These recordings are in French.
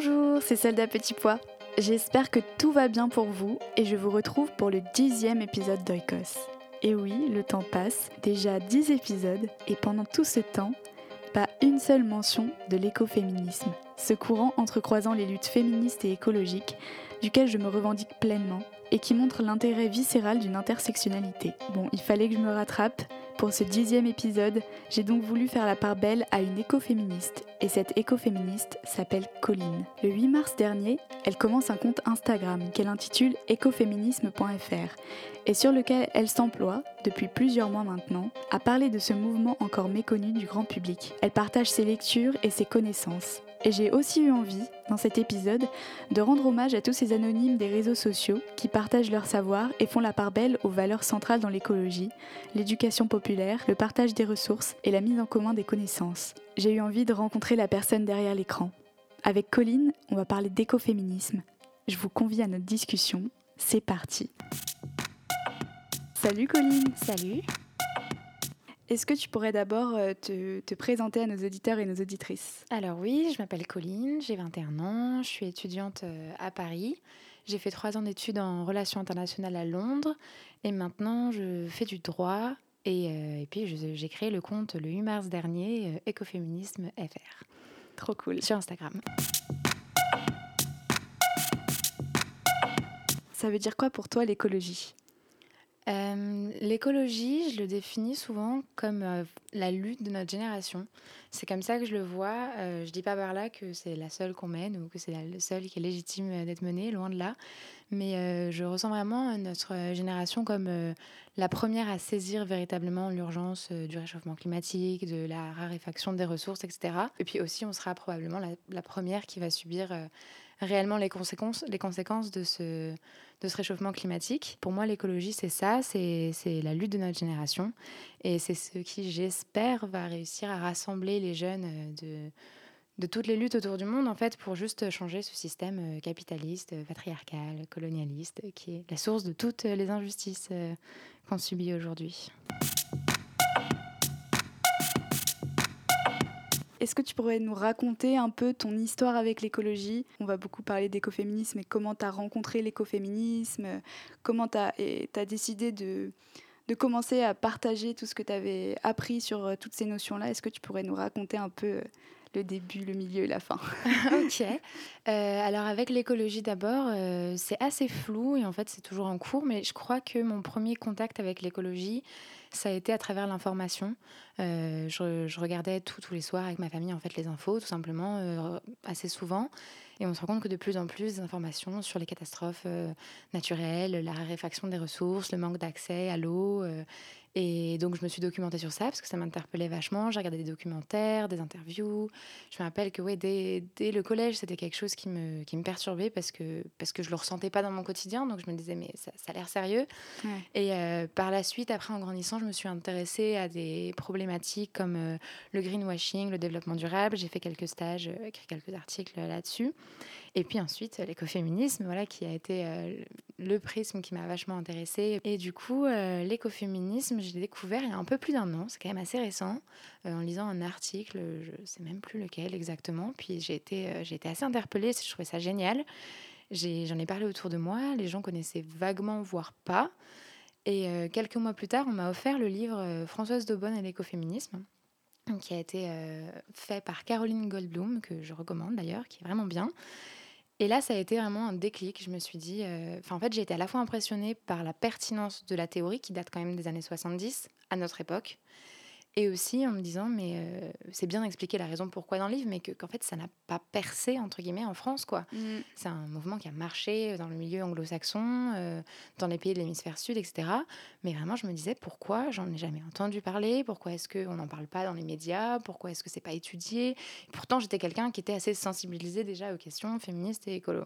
Bonjour, c'est Soldat Petit Pois. J'espère que tout va bien pour vous et je vous retrouve pour le dixième épisode d'Oikos. Et oui, le temps passe, déjà dix épisodes, et pendant tout ce temps, pas une seule mention de l'écoféminisme, ce courant entrecroisant les luttes féministes et écologiques, duquel je me revendique pleinement, et qui montre l'intérêt viscéral d'une intersectionnalité. Bon, il fallait que je me rattrape, pour ce dixième épisode, j'ai donc voulu faire la part belle à une écoféministe, et cette écoféministe s'appelle Colline. Le 8 mars dernier, elle commence un compte Instagram qu'elle intitule écoféminisme.fr, et sur lequel elle s'emploie, depuis plusieurs mois maintenant, à parler de ce mouvement encore méconnu du grand public. Elle partage ses lectures et ses connaissances, et j'ai aussi eu envie, dans cet épisode, de rendre hommage à tous ces anonymes des réseaux sociaux qui partagent leur savoir et font la part belle aux valeurs centrales dans l'écologie, l'éducation populaire, le partage des ressources et la mise en commun des connaissances. J'ai eu envie de rencontrer la personne derrière l'écran. Avec Colline, on va parler d'écoféminisme. Je vous convie à notre discussion. C'est parti. Salut Colline. Salut. Est-ce que tu pourrais d'abord euh, te, présenter à nos auditeurs et nos auditrices? Alors oui, je m'appelle Colline, j'ai 21 ans, je suis étudiante euh, à Paris. J'ai fait trois ans d'études en relations internationales à Londres et maintenant je fais du droit et, euh, puis j'ai créé le compte le 8 mars dernier, Écoféminisme FR. Trop cool. Sur Instagram. Ça veut dire quoi pour toi l'écologie? Euh, l'écologie, je le définis souvent comme euh, la lutte de notre génération. C'est comme ça que je le vois. Euh, je dis pas par là que c'est la seule qu'on mène ou que c'est le seul qui est légitime d'être menée, loin de là. Mais je ressens vraiment notre génération comme la première à saisir véritablement l'urgence du réchauffement climatique, de la raréfaction des ressources, etc. Et puis aussi, on sera probablement la première qui va subir réellement les conséquences, les conséquences de, ce, de ce réchauffement climatique. Pour moi, l'écologie, c'est ça, c'est la lutte de notre génération. Et c'est ce qui, j'espère, va réussir à rassembler les jeunes euh, de, de toutes les luttes autour du monde, en fait, pour juste changer ce système euh, capitaliste, patriarcal, colonialiste, qui est la source de toutes les injustices euh, qu'on subit aujourd'hui. Est-ce que tu pourrais nous raconter un peu ton histoire avec l'écologie? On va beaucoup parler d'écoféminisme et comment tu as rencontré l'écoféminisme, comment tu as, décidé de, commencer à partager tout ce que tu avais appris sur euh, toutes ces notions-là? Est-ce que tu pourrais nous raconter un peu euh, le début, le milieu et la fin. ok. Euh, alors avec l'écologie d'abord, c'est assez flou et en fait c'est toujours en cours, mais je crois que mon premier contact avec l'écologie, ça a été à travers l'information. Euh, je, regardais tous les soirs avec ma famille en fait les infos, tout simplement, euh, assez souvent. Et on se rend compte que de plus en plus des informations sur les catastrophes euh, naturelles, la raréfaction des ressources, le manque d'accès à l'eau et donc, je me suis documentée sur ça parce que ça m'interpellait vachement. J'ai regardé des documentaires, des interviews. Je me rappelle que ouais, dès, dès le collège, c'était quelque chose qui me, qui me perturbait parce que, parce que je ne le ressentais pas dans mon quotidien. Donc, je me disais, mais ça, ça a l'air sérieux. Et euh, par la suite, après, en grandissant, je me suis intéressée à des problématiques comme euh, le greenwashing, le développement durable. J'ai fait quelques stages, euh, écrit quelques articles là-dessus. Et puis ensuite, l'écoféminisme, voilà, qui a été le prisme qui m'a vachement intéressée. Et du coup, l'écoféminisme, je l'ai découvert il y a un peu plus d'un an, c'est quand même assez récent, en lisant un article, je ne sais même plus lequel exactement. Puis j'ai été, j'ai été assez interpellée, je trouvais ça génial. J'en ai, parlé autour de moi, les gens connaissaient vaguement, voire pas. Et euh, quelques mois plus tard, on m'a offert le livre euh, Françoise Daubonne et l'écoféminisme, qui a été euh, fait par Caroline Goldblum, que je recommande d'ailleurs, qui est vraiment bien. Et là, ça a été vraiment un déclic. Je me suis dit, enfin, en fait, j'ai été à la fois impressionnée par la pertinence de la théorie, qui date quand même des années 70, à notre époque, et aussi en me disant, mais euh, c'est bien d'expliquer la raison pourquoi dans le livre, mais qu'en fait, ça n'a pas percé, entre guillemets, en France. quoi. Mm. C'est un mouvement qui a marché dans le milieu anglo-saxon, euh, dans les pays de l'hémisphère sud, etc. Mais vraiment, je me disais, pourquoi j'en ai jamais entendu parler? Pourquoi est-ce qu'on n'en parle pas dans les médias? Pourquoi est-ce que c'est pas étudié? Pourtant, j'étais quelqu'un qui était assez sensibilisé déjà aux questions féministes et écolo.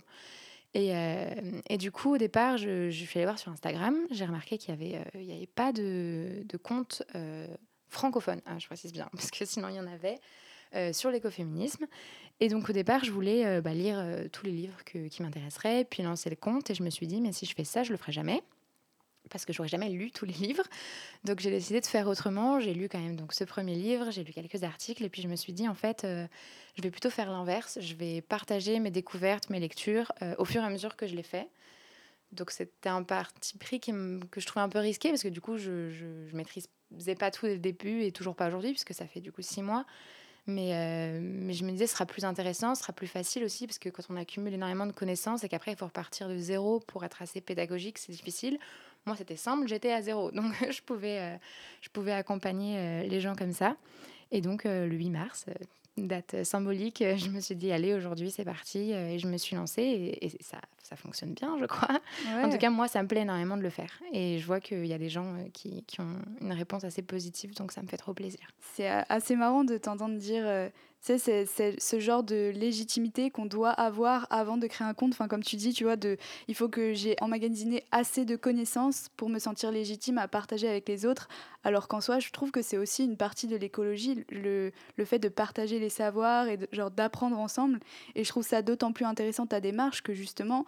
Et, euh, et, du coup, au départ, je, je suis allée voir sur Instagram. J'ai remarqué qu'il n'y avait, y avait pas de, de compte francophone, hein, je précise bien, parce que sinon il y en avait, euh, sur l'écoféminisme. Et donc au départ, je voulais euh, bah, lire euh, tous les livres qui m'intéresseraient, puis lancer le compte, et je me suis dit, mais si je fais ça, je le ferai jamais parce que j'aurais jamais lu tous les livres. Donc j'ai décidé de faire autrement. J'ai lu quand même donc ce premier livre, j'ai lu quelques articles et puis je me suis dit en fait, je vais plutôt faire l'inverse. Je vais partager mes découvertes, mes lectures au fur et à mesure que je les fais. Donc c'était un parti pris que je trouvais un peu risqué parce que du coup je, je, je maîtrisais pas tout dès le début et toujours pas aujourd'hui puisque ça fait du coup six mois. Mais, euh, mais je me disais ce sera plus intéressant, ce sera plus facile aussi parce que quand on accumule énormément de connaissances et qu'après il faut repartir de zéro pour être assez pédagogique, c'est difficile. Moi c'était simple, j'étais à zéro donc je pouvais, euh, je pouvais accompagner euh, les gens comme ça. Et donc le 8 mars, date symbolique, je me suis dit, allez, aujourd'hui, c'est parti. Et je me suis lancée et, ça, ça, fonctionne bien, je crois. En tout cas, moi, ça me plaît énormément de le faire. Et je vois qu'il y a des gens euh, qui, qui, ont une réponse assez positive, donc ça me fait trop plaisir. C'est euh, assez marrant de t'entendre dire euh, c'est ce genre de légitimité qu'on doit avoir avant de créer un compte. Enfin, comme tu dis, tu vois, de, il faut que j'ai emmagasiné assez de connaissances pour me sentir légitime à partager avec les autres. Alors qu'en soi, je trouve que c'est aussi une partie de l'écologie, le, le, fait de partager les savoirs et d'apprendre ensemble. Et je trouve ça d'autant plus intéressant ta démarche que justement,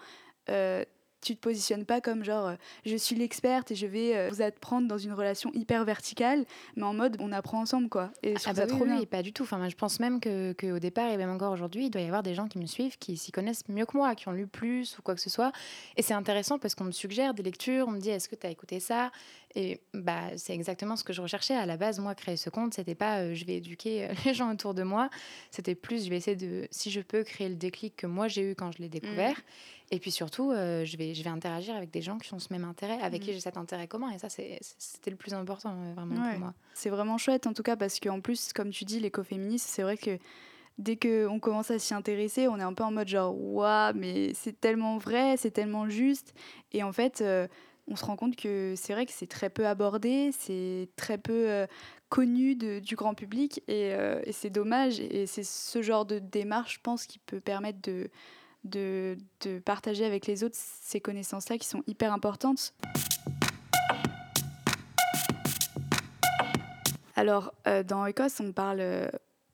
euh, tu te positionnes pas comme genre euh, je suis l'experte et je vais euh, vous apprendre dans une relation hyper verticale, mais en mode on apprend ensemble quoi. Et je ah bah trop bien. pas du tout. Enfin, je pense même que qu'au départ et même encore aujourd'hui, il doit y avoir des gens qui me suivent, qui s'y connaissent mieux que moi, qui ont lu plus ou quoi que ce soit. Et c'est intéressant parce qu'on me suggère des lectures, on me dit est-ce que tu as écouté ça? Et bah, c'est exactement ce que je recherchais. À la base, moi, créer ce compte, c'était pas euh, je vais éduquer les gens autour de moi. C'était plus je vais essayer de, si je peux, créer le déclic que moi j'ai eu quand je l'ai découvert. Mmh. Et puis surtout, euh, je, vais, je vais interagir avec des gens qui ont ce même intérêt, avec qui mm. j'ai cet intérêt commun. Et ça, c'était le plus important euh, vraiment pour moi. C'est vraiment chouette en tout cas parce qu'en plus, comme tu dis, l'écoféminisme, c'est vrai que dès qu'on commence à s'y intéresser, on est un peu en mode genre, waouh, mais c'est tellement vrai, c'est tellement juste. Et en fait, euh, on se rend compte que c'est vrai que c'est très peu abordé, c'est très peu connu de, du grand public et, et c'est dommage. Et c'est ce genre de démarche, je pense, qui peut permettre de de, partager avec les autres ces connaissances-là qui sont hyper importantes. Alors, euh, dans Écosse, on parle euh,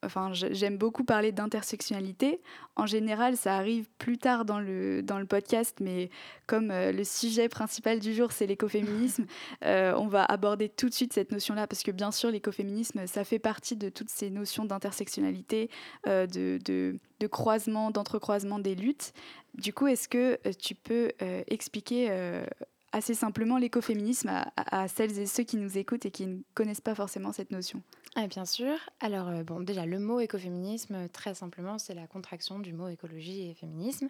enfin, j'aime beaucoup parler d'intersectionnalité. En général, ça arrive plus tard dans le, dans le podcast, mais comme euh, le sujet principal du jour, c'est l'écoféminisme, euh, on va aborder tout de suite cette notion-là, parce que bien sûr, l'écoféminisme, ça fait partie de toutes ces notions d'intersectionnalité, euh, de, de, de, croisement, d'entrecroisement des luttes. Du coup, est-ce que tu peux expliquer assez simplement l'écoféminisme à, à, celles et ceux qui nous écoutent et qui ne connaissent pas forcément cette notion? Ah, Bien sûr. Alors, euh, bon, déjà, le mot écoféminisme, très simplement, c'est la contraction du mot écologie et féminisme.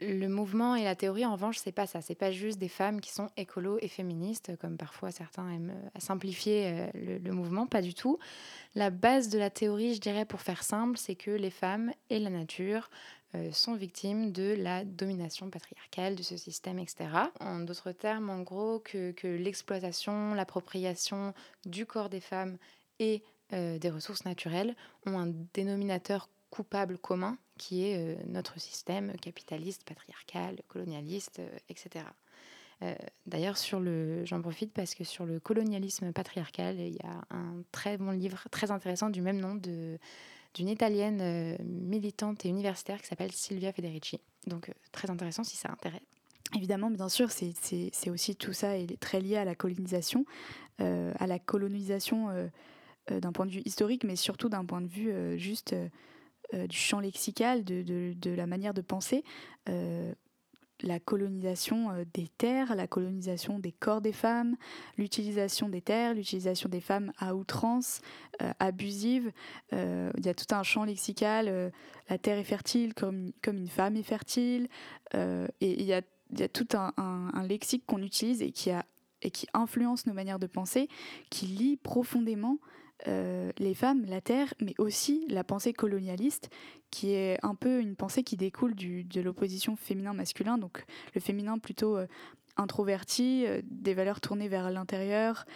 Le mouvement et la théorie, en revanche, c'est pas ça. C'est pas juste des femmes qui sont écolo et féministes, comme parfois certains aiment euh, simplifier euh, le, le, mouvement. Pas du tout. La base de la théorie, je dirais, pour faire simple, c'est que les femmes et la nature euh, sont victimes de la domination patriarcale de ce système, etc. En d'autres termes, en gros, que, que l'exploitation, l'appropriation du corps des femmes et euh, des ressources naturelles ont un dénominateur coupable commun qui est euh, notre système capitaliste, patriarcal, colonialiste, etc. D'ailleurs, sur le, j'en profite parce que sur le colonialisme patriarcal, il y a un très bon livre très intéressant du même nom de d'une italienne militante et universitaire qui s'appelle Silvia Federici. Donc très intéressant si ça intéresse. Évidemment, bien sûr, c'est aussi tout ça est très lié à la colonisation, à la colonisation d'un point de vue historique, mais surtout d'un point de vue juste du champ lexical, de, de, de, la manière de penser la colonisation euh, des terres, la colonisation des corps des femmes, l'utilisation des terres, l'utilisation des femmes à outrance, euh, abusive. Euh, il y a tout un champ lexical, la terre est fertile comme, comme une femme est fertile, et il y a, y a, tout un, un, lexique qu'on utilise et qui, a, et qui influence nos manières de penser, qui lie profondément euh, les femmes, la terre, mais aussi la pensée colonialiste, qui est un peu une pensée qui découle de l'opposition féminin-masculin, donc le féminin plutôt euh, introverti, euh, des valeurs tournées vers l'intérieur,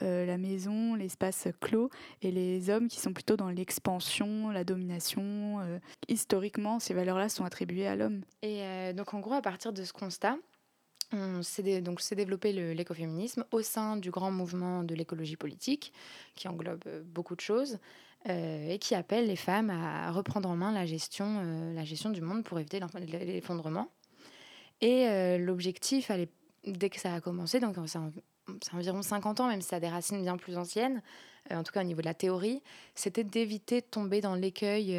la maison, l'espace clos, et les hommes qui sont plutôt dans l'expansion, la domination. historiquement, ces valeurs-là sont attribuées à l'homme. Et donc en gros, à partir de ce constat, on s'est donc s'est développé l'écoféminisme au sein du grand mouvement de l'écologie politique, qui englobe euh, beaucoup de choses euh, et qui appelle les femmes à reprendre en main la gestion, euh, la gestion du monde pour éviter l'effondrement. Et l'objectif, dès que ça a commencé, donc c'est environ 50 ans, même si ça a des racines bien plus anciennes, en tout cas au niveau de la théorie, c'était d'éviter de tomber dans l'écueil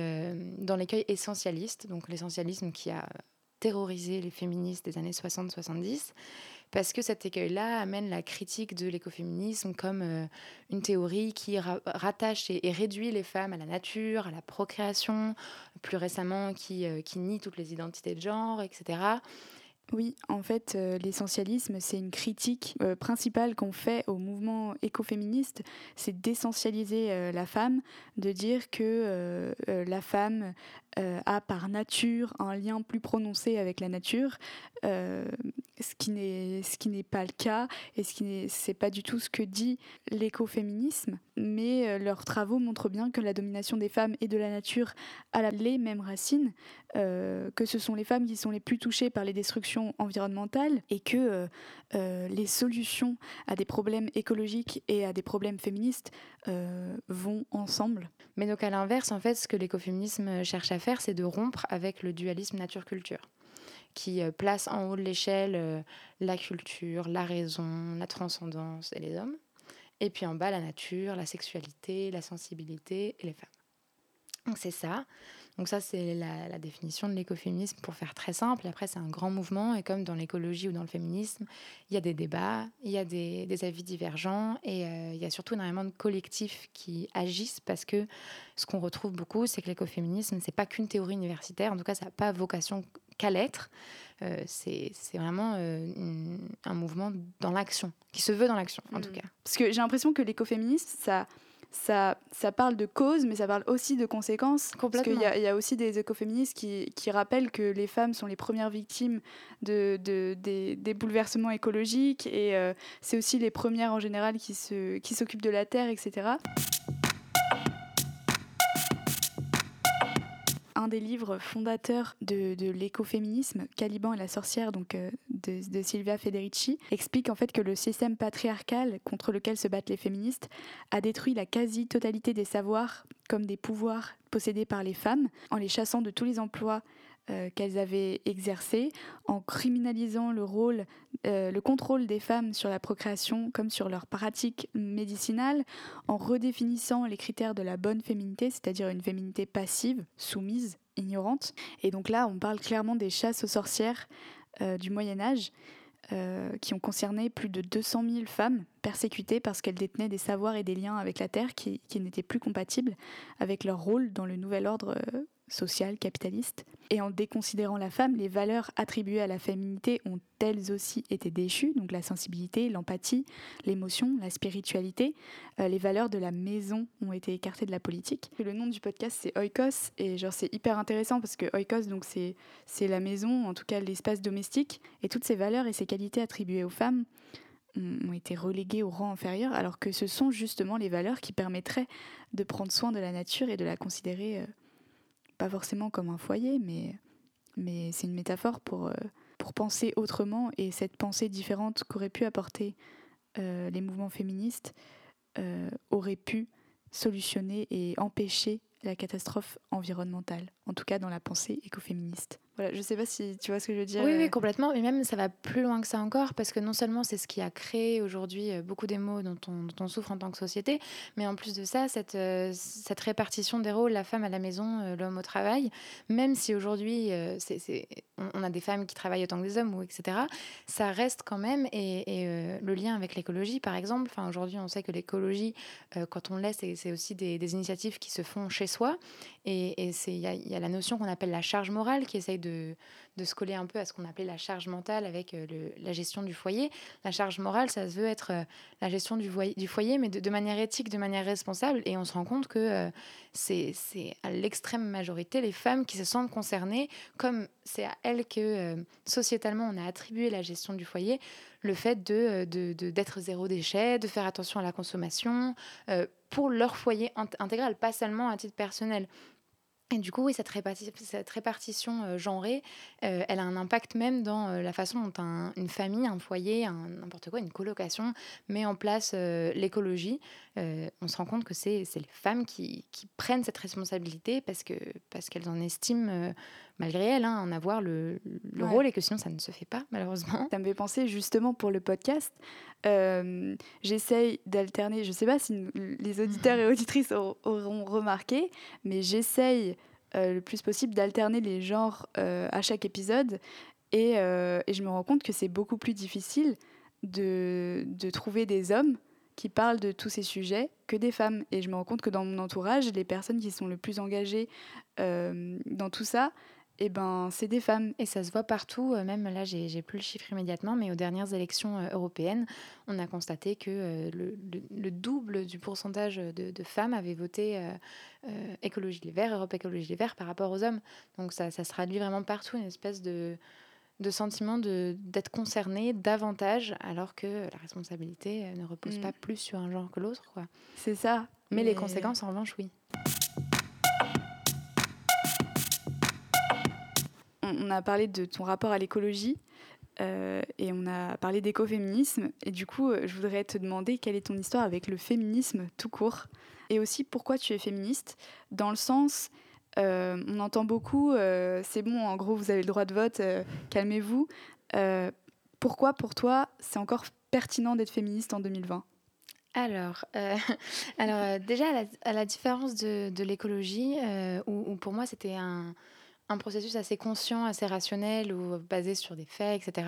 dans l'écueil essentialiste, donc l'essentialisme qui a terroriser les féministes des années 60-70, parce que cet écueil-là amène la critique de l'écoféminisme comme euh, une théorie qui rattache et, réduit les femmes à la nature, à la procréation, plus récemment qui, euh, qui nie toutes les identités de genre, etc. Oui, en fait, euh, l'essentialisme, c'est une critique principale qu'on fait au mouvement écoféministe, c'est d'essentialiser la femme, de dire que la femme euh, a par nature un lien plus prononcé avec la nature, euh, ce qui n'est pas le cas et ce qui n'est pas du tout ce que dit l'écoféminisme. Mais euh, leurs travaux montrent bien que la domination des femmes et de la nature a les mêmes racines, que ce sont les femmes qui sont les plus touchées par les destructions environnementales et que les solutions à des problèmes écologiques et à des problèmes féministes vont ensemble. Mais donc à l'inverse, en fait, ce que l'écoféminisme cherche à faire, c'est de rompre avec le dualisme nature-culture, qui euh, place en haut de l'échelle euh, la culture, la raison, la transcendance et les hommes, et puis en bas la nature, la sexualité, la sensibilité et les femmes. Donc c'est ça. Donc ça, c'est la, définition de l'écoféminisme pour faire très simple. Après, c'est un grand mouvement. Et comme dans l'écologie ou dans le féminisme, il y a des débats, il y a des, avis divergents et euh, il y a surtout énormément de collectifs qui agissent parce que ce qu'on retrouve beaucoup, c'est que l'écoféminisme, c'est pas qu'une théorie universitaire. En tout cas, ça n'a pas vocation qu'à l'être. Euh, c'est vraiment euh, un mouvement dans l'action, qui se veut dans l'action, en tout mmh. cas. Parce que j'ai l'impression que l'écoféminisme, ça ça, ça parle de cause, mais ça parle aussi de conséquences. Parce qu'il y, y, a aussi des écoféministes qui, qui, rappellent que les femmes sont les premières victimes de, de des, des, bouleversements écologiques et euh, c'est aussi les premières en général qui s'occupent qui de la terre, etc. un des livres fondateurs de, l'écoféminisme, Caliban et la sorcière, euh, de, de, Silvia Federici, explique en fait que le système patriarcal contre lequel se battent les féministes a détruit la quasi-totalité des savoirs comme des pouvoirs possédés par les femmes en les chassant de tous les emplois euh, qu'elles avaient exercés, en criminalisant le rôle, euh, le contrôle des femmes sur la procréation comme sur leurs pratiques médicinales, en redéfinissant les critères de la bonne féminité, c'est-à-dire une féminité passive, soumise, ignorante. Et donc là, on parle clairement des chasses aux sorcières euh, du Moyen Âge. qui ont concerné plus de 200 000 femmes persécutées parce qu'elles détenaient des savoirs et des liens avec la Terre qui n'étaient plus compatibles avec leur rôle dans le nouvel ordre social, capitaliste. Et en déconsidérant la femme, les valeurs attribuées à la féminité ont elles aussi été déchues, donc la sensibilité, l'empathie, l'émotion, la spiritualité. Euh, les valeurs de la maison ont été écartées de la politique. le nom du podcast c'est Oikos, et genre c'est hyper intéressant parce que Oikos, donc c'est, c'est la maison, en tout cas l'espace domestique, et toutes ces valeurs et ces qualités attribuées aux femmes ont été reléguées au rang inférieur, alors que ce sont justement les valeurs qui permettraient de prendre soin de la nature et de la considérer euh, pas forcément comme un foyer, mais, c'est une métaphore pour, euh, pour penser autrement et cette pensée différente qu'auraient pu apporter euh, les mouvements féministes euh, aurait pu solutionner et empêcher la catastrophe environnementale, en tout cas dans la pensée écoféministe. Voilà, je sais pas si tu vois ce que je veux dire. Oui, oui, complètement. Et même, ça va plus loin que ça encore, parce que non seulement c'est ce qui a créé aujourd'hui euh, beaucoup des maux dont on, dont on, souffre en tant que société, mais en plus de ça, cette, euh, cette répartition des rôles, la femme à la maison, euh, l'homme au travail, même si aujourd'hui on, a des femmes qui travaillent autant que des hommes, ou etc., ça reste quand même, et, et le lien avec l'écologie, par exemple, enfin, aujourd'hui on sait que l'écologie, quand on laisse, c'est, aussi des, des, initiatives qui se font chez soi, et il y, a la notion qu'on appelle la charge morale qui essaye de de, se coller un peu à ce qu'on appelait la charge mentale avec euh, la gestion du foyer. La charge morale, ça veut être euh, la gestion du, du foyer, mais de, manière éthique, de manière responsable. Et on se rend compte que euh, c'est à l'extrême majorité les femmes qui se sentent concernées, comme c'est à elles que sociétalement on a attribué la gestion du foyer, le fait de d'être zéro déchet, de faire attention à la consommation. Pour leur foyer intégral, pas seulement à titre personnel. Et du coup, oui, cette, cette répartition euh, genrée, euh, elle a un impact même dans euh, la façon dont une famille, un foyer, n'importe quoi, une colocation met en place l'écologie. on se rend compte que c'est les femmes qui, qui, prennent cette responsabilité parce qu'elles parce qu'elles en estiment, malgré elles, hein, en avoir le, le rôle et que sinon ça ne se fait pas, malheureusement. Ça me fait penser justement pour le podcast. j'essaye d'alterner, je ne sais pas si les auditeurs et auditrices auront remarqué, mais j'essaye euh, le plus possible d'alterner les genres euh, à chaque épisode. Et, euh, et, je me rends compte que c'est beaucoup plus difficile de, de, trouver des hommes qui parlent de tous ces sujets que des femmes. Et je me rends compte que dans mon entourage, les personnes qui sont le plus engagées dans tout ça, eh ben, c'est des femmes. Et ça se voit partout, euh, même là, j'ai plus le chiffre immédiatement, mais aux dernières élections euh, européennes, on a constaté que euh, le, double du pourcentage de, femmes avaient voté Écologie Les Verts, Europe Écologie Les Verts par rapport aux hommes. Donc ça, ça se traduit vraiment partout, une espèce de, de sentiment d'être concerné davantage, alors que la responsabilité ne repose mm. pas plus sur un genre que l'autre. C'est ça. Mais les conséquences, en revanche, oui. On a parlé de ton rapport à l'écologie euh, et on a parlé d'écoféminisme. Et du coup, euh, je voudrais te demander quelle est ton histoire avec le féminisme tout court et aussi pourquoi tu es féministe, dans le sens, euh, on entend beaucoup, c'est bon, en gros, vous avez le droit de vote, calmez-vous. pourquoi pour toi, c'est encore pertinent d'être féministe en 2020 alors, alors déjà, à la, différence de, l'écologie, où, pour moi c'était un, un processus assez conscient, assez rationnel ou basé sur des faits, etc.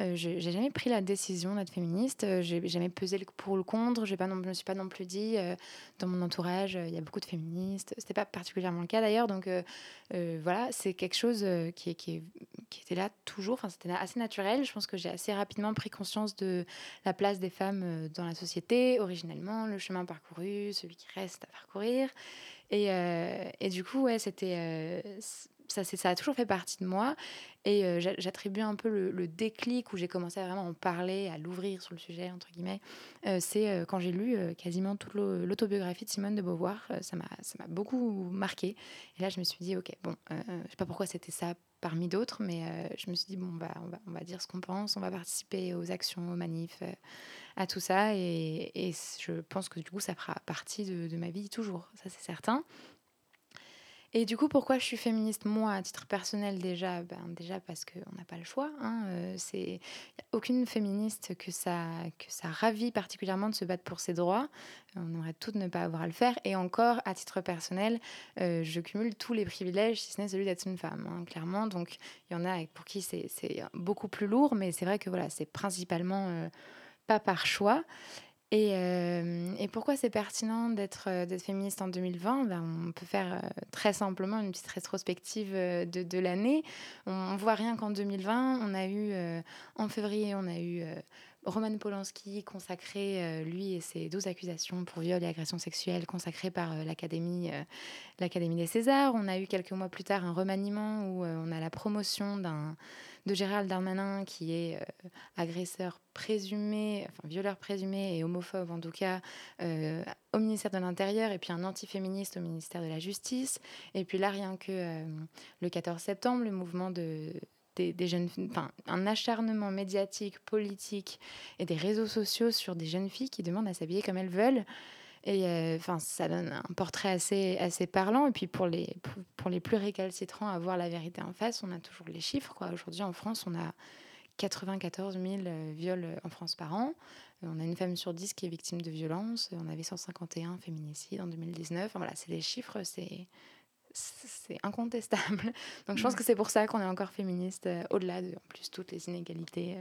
Euh, je j'ai jamais pris la décision d'être féministe. Euh, j'ai jamais pesé le pour ou le contre. J'ai pas non, je me suis pas non plus dit euh, dans mon entourage il y a beaucoup de féministes. C'était pas particulièrement le cas d'ailleurs. Donc voilà, c'est quelque chose qui, était là toujours. Enfin, c'était assez naturel. Je pense que j'ai assez rapidement pris conscience de la place des femmes dans la société, originellement, le chemin parcouru, celui qui reste à parcourir. Et, et du coup, ouais, c'était ça, ça a toujours fait partie de moi. Et euh, j'attribue un peu le, déclic où j'ai commencé à vraiment en parler, à l'ouvrir sur le sujet, entre guillemets. Euh, c'est euh, quand j'ai lu quasiment toute l'autobiographie de Simone de Beauvoir. ça m'a beaucoup marqué. Et là, je me suis dit, OK, bon, je sais pas pourquoi c'était ça parmi d'autres, mais je me suis dit, bon, bah, on, va, on va dire ce qu'on pense, on va participer aux actions, aux manifs, à tout ça. Et, je pense que du coup, ça fera partie de ma vie toujours, ça c'est certain. Et du coup, pourquoi je suis féministe Moi, à titre personnel, déjà, ben, déjà parce qu'on n'a pas le choix. Hein, euh, c'est aucune féministe que ça, que ça ravit particulièrement de se battre pour ses droits. On aimerait toutes ne pas avoir à le faire. Et encore, à titre personnel, euh, je cumule tous les privilèges, si ce n'est celui d'être une femme, hein, clairement. Donc, il y en a pour qui c'est beaucoup plus lourd, mais c'est vrai que voilà, c'est principalement euh, pas par choix. Euh, et, pourquoi c'est pertinent d'être euh, féministe en 2020 ben, On peut faire euh, très simplement une petite rétrospective de, de l'année. On, voit rien qu'en 2020, on a eu, en février, on a eu Roman Polanski consacré, lui et ses 12 accusations pour viol et agression sexuelle, consacrées par l'Académie l'Académie des Césars. On a eu quelques mois plus tard un remaniement où on a la promotion de Gérald Darmanin, qui est euh, agresseur présumé, enfin violeur présumé et homophobe en tout cas, euh, au ministère de l'Intérieur, et puis un antiféministe au ministère de la Justice. Et puis là, rien que euh, le 14 septembre, le mouvement de, des, jeunes, enfin, un acharnement médiatique, politique et des réseaux sociaux sur des jeunes filles qui demandent à s'habiller comme elles veulent. Et enfin, ça donne un portrait assez, assez parlant. Et puis pour les, pour, les plus récalcitrants à voir la vérité en face, on a toujours les chiffres. Aujourd'hui, en France, on a 94 000 viols en France par an. On a une femme sur 10 qui est victime de violences. On avait 151 féminicides en 2019. voilà, c'est des chiffres, c'est c'est incontestable. Donc je pense que c'est pour ça qu'on est encore féministe, au-delà de en plus toutes les inégalités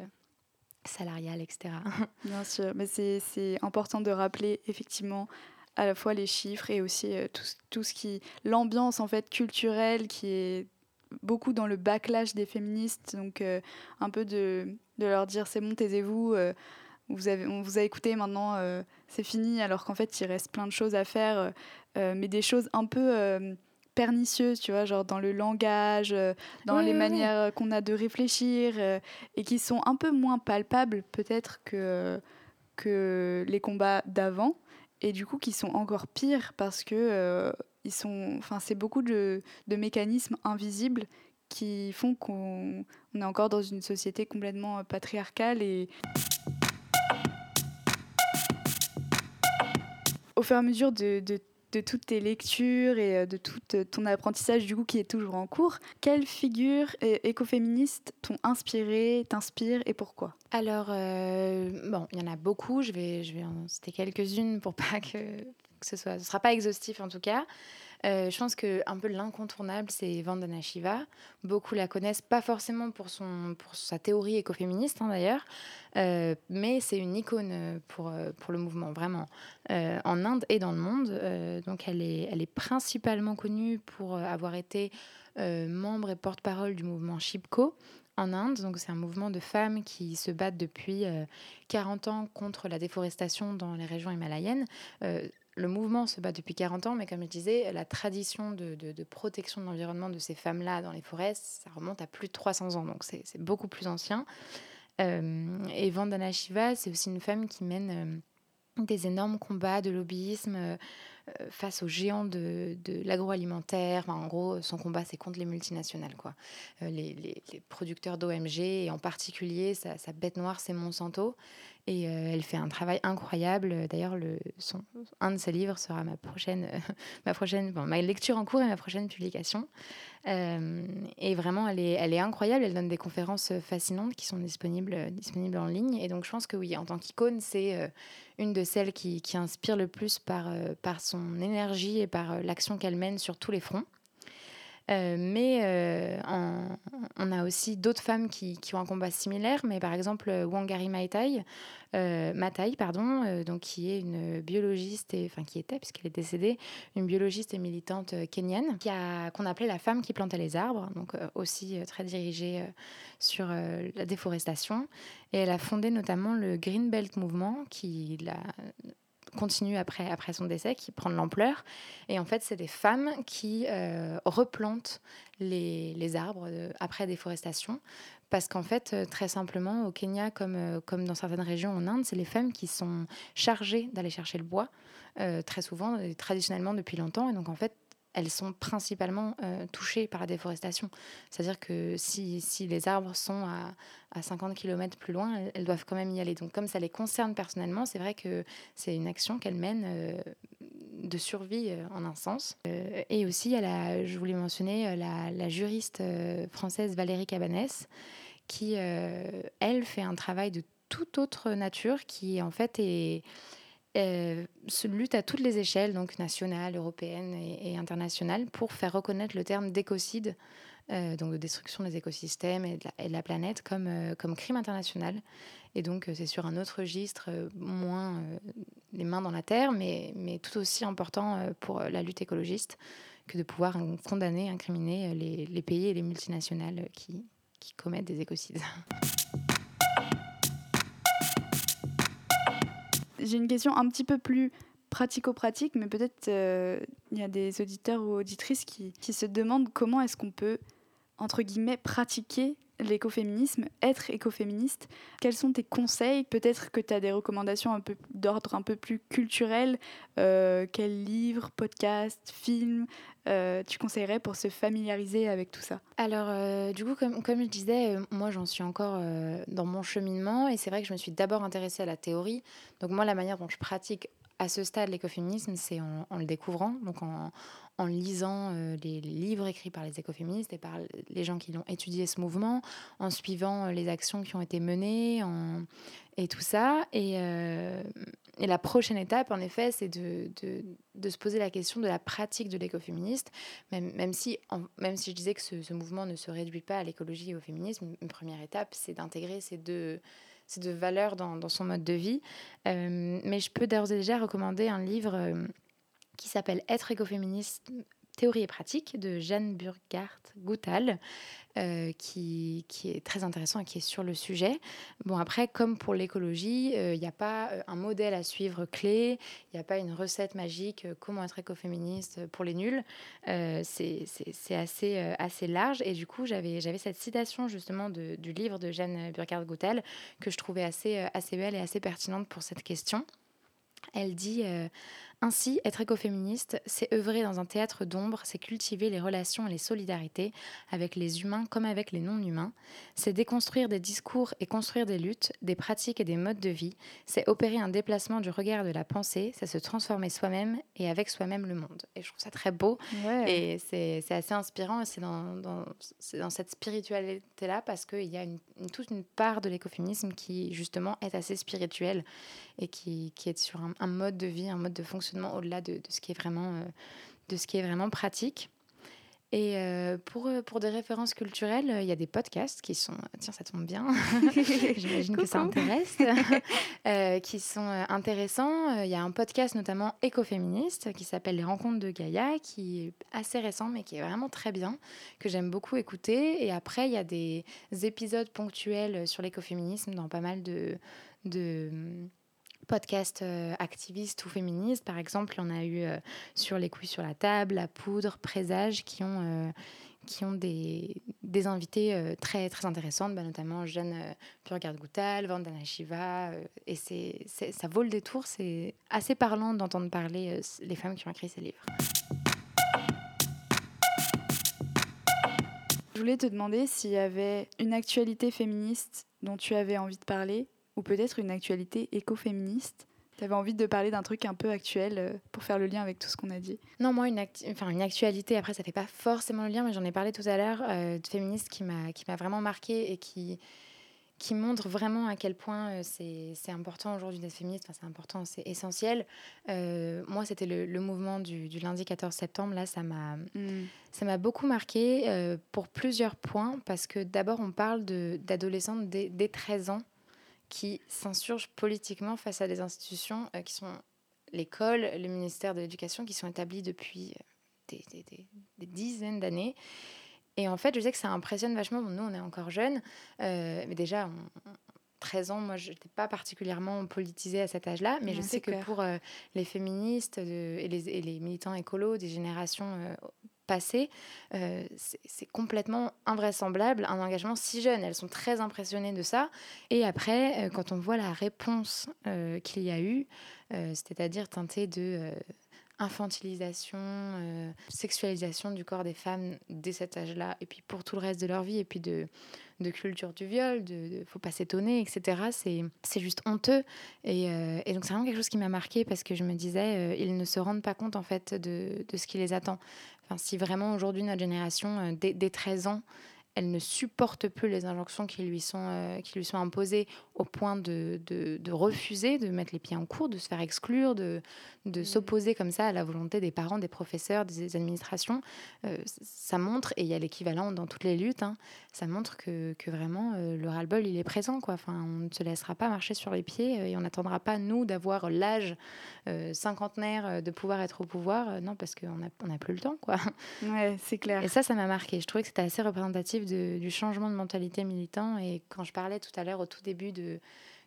salariales, etc. Bien sûr, mais c'est important de rappeler effectivement à la fois les chiffres et aussi tout, tout, ce qui l'ambiance en fait culturelle qui est beaucoup dans le backlash des féministes donc un peu de, de, leur dire c'est bon taisez-vous vous avez, on vous a écouté maintenant c'est fini alors qu'en fait il reste plein de choses à faire mais des choses un peu pernicieuses, tu vois, genre dans le langage, euh, dans les manières qu'on a de réfléchir, euh, et qui sont un peu moins palpables peut-être que, que les combats d'avant, et du coup qui sont encore pires parce que euh, ils sont, enfin c'est beaucoup de, de, mécanismes invisibles qui font qu'on est encore dans une société complètement patriarcale et au fur et à mesure de, de de toutes tes lectures et euh, de tout euh, ton apprentissage du coup qui est toujours en cours, quelles figures euh, écoféministes t'ont inspiré, t'inspirent et pourquoi? Alors, bon, il y en a beaucoup, je vais, je vais en citer quelques-unes pour pas que, que ce soit, ce sera pas exhaustif en tout cas. Euh, je pense que un peu l'incontournable, c'est Vandana Shiva. Beaucoup la connaissent, pas forcément pour, son, pour sa théorie écoféministe hein, d'ailleurs, euh, mais c'est une icône pour, pour le mouvement, vraiment, euh, en Inde et dans le monde. donc elle est, elle est principalement connue pour avoir été membre et porte-parole du mouvement Shipko, en Inde. Donc, c'est un mouvement de femmes qui se battent depuis 40 ans contre la déforestation dans les régions himalayennes le mouvement se bat depuis 40 ans, mais comme je disais, la tradition de, protection de l'environnement de ces femmes-là dans les forêts, ça remonte à plus de 300 ans, donc c'est beaucoup plus ancien. Euh, et Vandana Shiva, c'est aussi une femme qui mène euh, des énormes combats de lobbyisme euh, face aux géants de, l'agroalimentaire. en gros, son combat, c'est contre les multinationales, quoi. Les, producteurs d'OMG, et en particulier, sa, sa bête noire, c'est Monsanto. Et euh, elle fait un travail incroyable. D'ailleurs, un de ses livres sera ma prochaine, ma prochaine, ma lecture en cours et ma prochaine publication. Euh, et vraiment, elle est, elle est incroyable. Elle donne des conférences fascinantes qui sont disponibles, disponibles en ligne. Et donc, je pense que oui, en tant qu'icône, c'est euh, une de celles qui, qui, inspire le plus par, par son énergie et par l'action qu'elle mène sur tous les fronts. Euh, mais euh, on, a aussi d'autres femmes qui, ont un combat similaire, mais par exemple Wangari Maathai, euh, pardon, donc qui est une biologiste, et, enfin qui était puisqu'elle est décédée, une biologiste et militante kenyane, qui a qu'on appelait la femme qui plantait les arbres, donc aussi très dirigée sur la déforestation, et elle a fondé notamment le Green Belt Movement, qui l'a continue après, après son décès, qui prend de l'ampleur. Et en fait, c'est des femmes qui euh, replantent les, les arbres euh, après déforestation. Parce qu'en fait, euh, très simplement, au Kenya, comme, comme dans certaines régions en Inde, c'est les femmes qui sont chargées d'aller chercher le bois, très souvent, traditionnellement depuis longtemps. Et donc, en fait, elles sont principalement euh, touchées par la déforestation. C'est-à-dire que si, si, les arbres sont à, à 50 km plus loin, elles, doivent quand même y aller. Donc comme ça les concerne personnellement, c'est vrai que c'est une action qu'elles mènent euh, de survie euh, en un sens. et aussi, elle a, je voulais mentionner la, la juriste française Valérie Cabanès, qui, elle, fait un travail de toute autre nature, qui en fait est euh, se lutte à toutes les échelles, donc nationale, européenne et, internationale, pour faire reconnaître le terme d'écocide, euh, donc de destruction des écosystèmes et de la, planète, comme, euh, comme crime international. Et donc c'est sur un autre registre, moins les mains dans la terre, mais, mais tout aussi important pour la lutte écologiste que de pouvoir condamner, incriminer les, les pays et les multinationales qui, qui commettent des écocides. J'ai une question un petit peu plus pratico-pratique, mais peut-être euh, il y a des auditeurs ou auditrices qui, qui se demandent comment est-ce qu'on peut, entre guillemets, pratiquer l'écoféminisme, être écoféministe. Quels sont tes conseils? Peut-être que tu as des recommandations un peu d'ordre un peu plus culturel. Euh, quels livres, podcasts, films euh, tu conseillerais pour se familiariser avec tout ça? Alors, euh, du coup, comme, comme je disais, moi j'en suis encore dans mon cheminement et c'est vrai que je me suis d'abord intéressée à la théorie. Donc moi, la manière dont je pratique à ce stade, l'écoféminisme, c'est en, le découvrant, donc en, en lisant euh, les, livres écrits par les écoféministes et par les gens qui ont étudié ce mouvement, en suivant euh, les actions qui ont été menées en, et tout ça. Et, euh, la prochaine étape, en effet, c'est de, de, se poser la question de la pratique de l'écoféministe, même, même, si, même si je disais que ce, mouvement ne se réduit pas à l'écologie et au féminisme, une première étape, c'est d'intégrer ces deux valeurs dans, son mode de vie. mais je peux d'ores et déjà recommander un livre qui s'appelle Être écoféministe, théorie et pratique de Jeanne Burghardt Goutal, euh, qui, qui, est très intéressant et qui est sur le sujet. Bon, après, comme pour l'écologie, il euh, n'y a pas euh, un modèle à suivre clé, il n'y a pas une recette magique, comment être écoféministe pour les nuls. c'est assez, assez large. Et du coup, j'avais cette citation justement de, du livre de Jeanne Burghardt Goutal que je trouvais assez, assez belle et assez pertinente pour cette question. Elle dit ainsi, être écoféministe, c'est œuvrer dans un théâtre d'ombre, c'est cultiver les relations et les solidarités avec les humains comme avec les non-humains, c'est déconstruire des discours et construire des luttes, des pratiques et des modes de vie, c'est opérer un déplacement du regard de la pensée, c'est se transformer soi-même et avec soi-même le monde. Et je trouve ça très beau et c'est assez inspirant et c'est dans, dans, dans, cette spiritualité-là parce qu'il y a une, toute une part de l'écoféminisme qui justement est assez spirituelle et qui, qui est sur un, un mode de vie, un mode de fonctionnement au-delà de, ce qui est vraiment, euh, de ce qui est vraiment pratique. Et euh, pour, euh, pour des références culturelles, il y a des podcasts qui sont, tiens, ça tombe bien, j'imagine que ça intéresse, qui sont intéressants. Il y a un podcast notamment écoféministe qui s'appelle Les Rencontres de Gaïa, qui est assez récent, mais qui est vraiment très bien, que j'aime beaucoup écouter. Et après, il y a des épisodes ponctuels sur l'écoféminisme dans pas mal de, de podcasts euh, activistes ou féministes. Par exemple, on a eu euh, sur les couilles sur la table, la poudre, présage, qui ont, euh, qui ont des, des invités très, très intéressantes, bah, notamment Jeanne Purgard Goutal, Vandana Shiva. et c'est, ça vaut le détour. C'est assez parlant d'entendre parler les femmes qui ont écrit ces livres. Je voulais te demander s'il y avait une actualité féministe dont tu avais envie de parler ou peut-être une actualité écoféministe? Tu avais envie de parler d'un truc un peu actuel euh, pour faire le lien avec tout ce qu'on a dit? Non, moi, une, enfin, une actualité, après, ça fait pas forcément le lien, mais j'en ai parlé tout à l'heure, euh, de féministe qui m'a vraiment marqué et qui, qui montre vraiment à quel point euh, c'est important aujourd'hui d'être féministe. Enfin, c'est important, c'est essentiel. moi, c'était le, mouvement du, du, lundi 14 septembre. Là, ça m'a mmh. beaucoup marqué pour plusieurs points, parce que d'abord, on parle d'adolescentes dès, dès 13 ans qui s'insurgent politiquement face à des institutions euh, qui sont l'école, le ministère de l'Éducation, qui sont établis depuis euh, des, dizaines d'années. Et en fait, je sais que ça impressionne vachement. nous, on est encore jeunes, euh, mais déjà, 13 ans, moi, je n'étais pas particulièrement politisée à cet âge-là, mais je sais que pour les féministes et, les, et, les, militants écolos des générations passé, euh, c'est complètement invraisemblable, un engagement si jeune. Elles sont très impressionnées de ça. Et après, euh, quand on voit la réponse euh, qu'il y a eu, c'est-à-dire teintée de infantilisation, sexualisation du corps des femmes dès cet âge-là, et puis pour tout le reste de leur vie, et puis de, de culture du viol, de, faut pas s'étonner, etc. C'est juste honteux. Et, et donc c'est vraiment quelque chose qui m'a marqué parce que je me disais, ils ne se rendent pas compte en fait de, de ce qui les attend. Enfin, si vraiment aujourd'hui notre génération, euh, dès, 13 ans, elle ne supporte plus les injonctions qui lui sont, euh, qui lui sont imposées au point de, de, de, refuser de mettre les pieds en cours, de se faire exclure, de, de mm. s'opposer comme ça à la volonté des parents, des professeurs, des administrations. Euh, ça montre, et il y a l'équivalent dans toutes les luttes, hein, ça montre que, que vraiment le ras-le-bol, il est présent. Quoi. Enfin, on ne se laissera pas marcher sur les pieds et on n'attendra pas, nous, d'avoir l'âge cinquantenaire de pouvoir être au pouvoir. non, parce qu'on n'a on a plus le temps. Quoi. Ouais, c'est clair. Et ça, ça m'a marqué. Je trouvais que c'était assez représentatif du changement de mentalité militant. Et quand je parlais tout à l'heure, au tout début, de,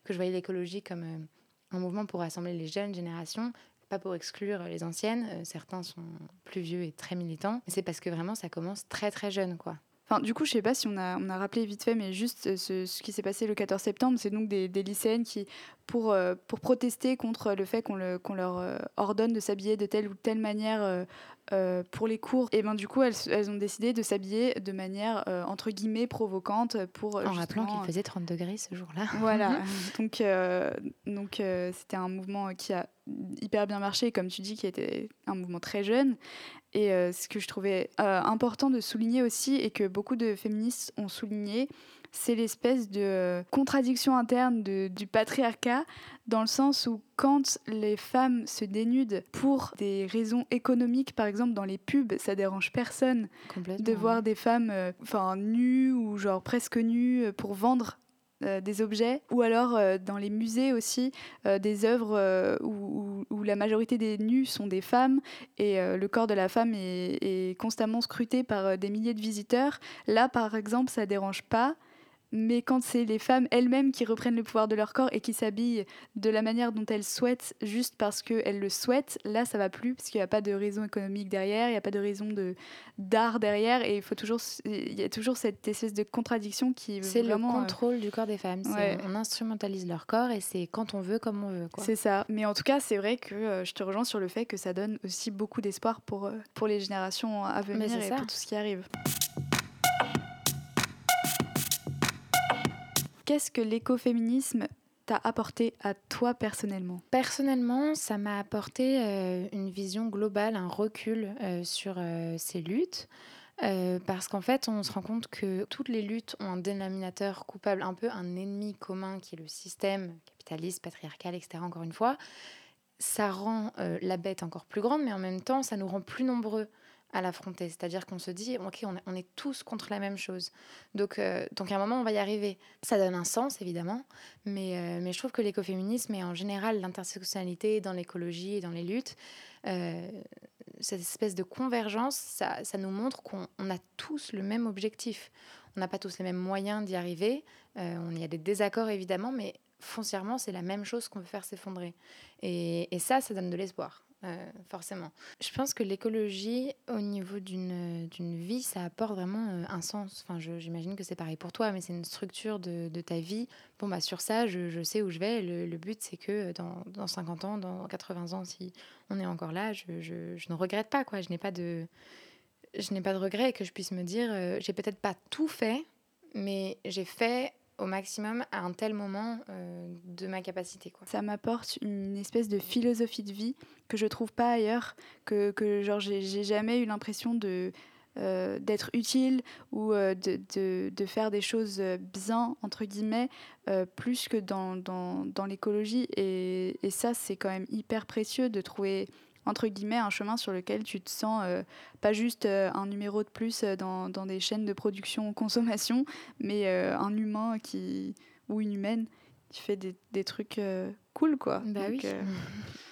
que je voyais l'écologie comme euh, un mouvement pour rassembler les jeunes générations, pas pour exclure les anciennes. Euh, certains sont plus vieux et très militants. Mais c'est parce que vraiment, ça commence très très jeune, quoi. Enfin, du coup, je sais pas si on a, on a rappelé vite fait, mais juste euh, ce, ce qui s'est passé le 14 septembre, c'est donc des, des, lycéennes qui, pour, pour protester contre le fait qu'on le, qu'on leur ordonne de s'habiller de telle ou telle manière euh, pour les cours, et ben du coup elles, elles ont décidé de s'habiller de manière euh, entre guillemets provocante pour en rappelant qu'il faisait 30 degrés ce jour-là. Voilà, donc euh, donc c'était un mouvement qui a hyper bien marché, comme tu dis, qui était un mouvement très jeune. Et ce que je trouvais important de souligner aussi, et que beaucoup de féministes ont souligné, c'est l'espèce de contradiction interne du patriarcat, dans le sens où quand les femmes se dénudent pour des raisons économiques, par exemple dans les pubs, ça dérange personne de voir des femmes enfin nues ou genre presque nues pour vendre euh, des objets, ou alors euh, dans les musées aussi, euh, des œuvres où, la majorité des nus sont des femmes et le corps de la femme est, est constamment scruté par des milliers de visiteurs. Là, par exemple, ça dérange pas mais quand c'est les femmes elles-mêmes qui reprennent le pouvoir de leur corps et qui s'habillent de la manière dont elles souhaitent, juste parce qu'elles le souhaitent, là ça va plus, parce qu'il n'y a pas de raison économique derrière, il n'y a pas de raison de, d'art derrière, et il faut toujours, il y a toujours cette espèce de contradiction qui C'est le euh, contrôle du corps des femmes. On instrumentalise leur corps et c'est quand on veut, comme on veut. C'est ça. Mais en tout cas, c'est vrai que euh, je te rejoins sur le fait que ça donne aussi beaucoup d'espoir pour, euh, pour les générations à venir et pour tout ce qui arrive. Qu'est-ce que l'écoféminisme t'a apporté à toi personnellement? Personnellement, ça m'a apporté euh, une vision globale, un recul euh, sur euh, ces luttes. parce qu'en fait, on se rend compte que toutes les luttes ont un dénominateur coupable, un peu un ennemi commun qui est le système capitaliste, patriarcal, etc. Encore une fois, ça rend la bête encore plus grande, mais en même temps, ça nous rend plus nombreux à l'affronter. C'est-à-dire qu'on se dit, ok, on, est tous contre la même chose. Donc, euh, donc à un moment, on va y arriver. Ça donne un sens, évidemment, mais, euh, mais je trouve que l'écoféminisme et en général l'intersectionnalité dans l'écologie et dans les luttes, euh, cette espèce de convergence, ça, ça nous montre qu'on a tous le même objectif. On n'a pas tous les mêmes moyens d'y arriver. on y a des désaccords, évidemment, mais foncièrement, c'est la même chose qu'on veut faire s'effondrer. Et, et ça, ça donne de l'espoir. Euh, forcément. Je pense que l'écologie, au niveau d'une vie, ça apporte vraiment euh, un sens. Enfin, j'imagine que c'est pareil pour toi, mais c'est une structure de, de, ta vie. Bon, bah, sur ça, je, je sais où je vais. Le, but, c'est que dans, dans, 50 ans, dans 80 ans, si on est encore là, je, je, je ne regrette pas. Quoi. Je n'ai pas de je n'ai pas de regret que je puisse me dire, euh, j'ai peut-être pas tout fait, mais j'ai fait au maximum à un tel moment euh, de ma capacité. Quoi. Ça m'apporte une espèce de philosophie de vie que je trouve pas ailleurs, que, que genre j'ai jamais eu l'impression de euh, d'être utile ou euh, de, de, de, faire des choses bien, entre guillemets, plus que dans, dans, dans l'écologie. Et, et, ça, c'est quand même hyper précieux de trouver entre guillemets, un chemin sur lequel tu te sens euh, pas juste euh, un numéro de plus euh, dans, dans, des chaînes de production-consommation, mais un humain qui, ou une humaine qui fait des, des trucs cool, quoi. Bah oui.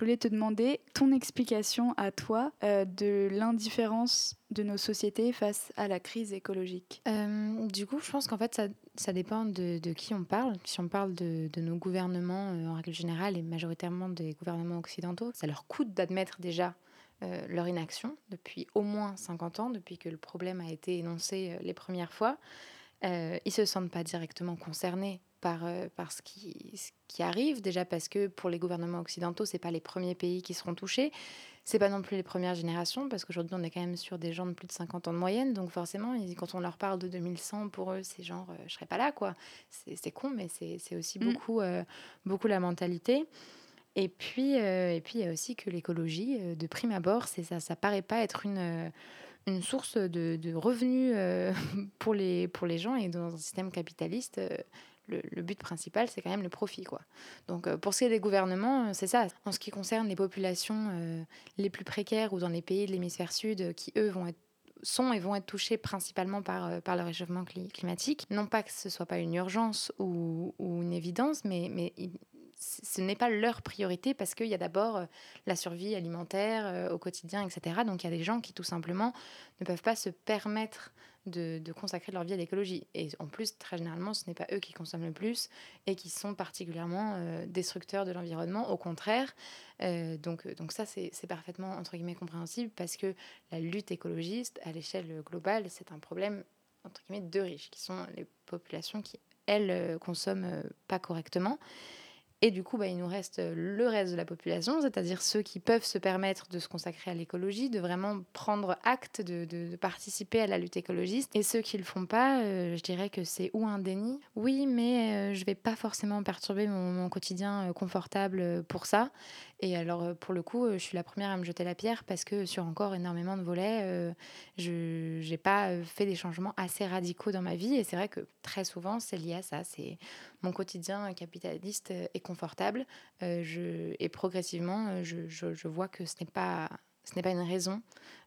Je voulais te demander ton explication à toi euh, de l'indifférence de nos sociétés face à la crise écologique. Euh, du coup, je pense qu'en fait, ça, dépend de, qui on parle. Si on parle de, nos gouvernements euh, en règle générale et majoritairement des gouvernements occidentaux, ça leur coûte d'admettre déjà leur inaction depuis au moins 50 ans, depuis que le problème a été énoncé les premières fois. ils ne se sentent pas directement concernés par, euh, par ce, qui, ce qui arrive, déjà parce que pour les gouvernements occidentaux, ce pas les premiers pays qui seront touchés, c'est pas non plus les premières générations, parce qu'aujourd'hui on est quand même sur des gens de plus de 50 ans de moyenne, donc forcément, quand on leur parle de 2100, pour eux, c'est genre, euh, je serais pas là, quoi. C'est con, mais c'est aussi mm. beaucoup, euh, beaucoup la mentalité. Et puis, et puis il y a aussi que l'écologie, de prime abord, ça, ça paraît pas être une une source de, de revenus pour, les, pour les gens et dans un système capitaliste, le, but principal, c'est quand même le profit. Quoi. Donc, euh, pour ce qui est des gouvernements, euh, c'est ça. En ce qui concerne les populations euh, les plus précaires ou dans les pays de l'hémisphère sud, qui eux vont sont et vont être touchés principalement par, par le réchauffement climatique. Non pas que ce soit pas une urgence ou, ou une évidence, mais, mais ce n'est pas leur priorité parce qu'il y a d'abord la survie alimentaire au quotidien, etc. Donc il y a des gens qui tout simplement ne peuvent pas se permettre de, consacrer leur vie à l'écologie. Et en plus, très généralement, ce n'est pas eux qui consomment le plus et qui sont particulièrement euh, destructeurs de l'environnement. Au contraire, euh, donc, donc ça, c'est parfaitement, entre guillemets, compréhensible parce que la lutte écologiste, à l'échelle globale, c'est un problème, entre guillemets, de riches, qui sont les populations qui, elles, euh, consomment pas correctement. Et du coup, bah, il nous reste le reste de la population, c'est-à-dire ceux qui peuvent se permettre de se consacrer à l'écologie, de vraiment prendre acte de, participer à la lutte écologiste. Et ceux qui ne le font pas, euh, je dirais que c'est ou un déni. Oui, mais je ne vais pas forcément perturber mon quotidien confortable pour ça. Et alors, euh, pour le coup, euh, je suis la première à me jeter la pierre parce que sur encore énormément de volets, euh, je n'ai pas fait des changements assez radicaux dans ma vie. Et c'est vrai que très souvent, c'est lié à ça. C'est mon quotidien capitaliste et confortable. je, et progressivement, je, je, vois que ce n'est pas, ce n'est pas une raison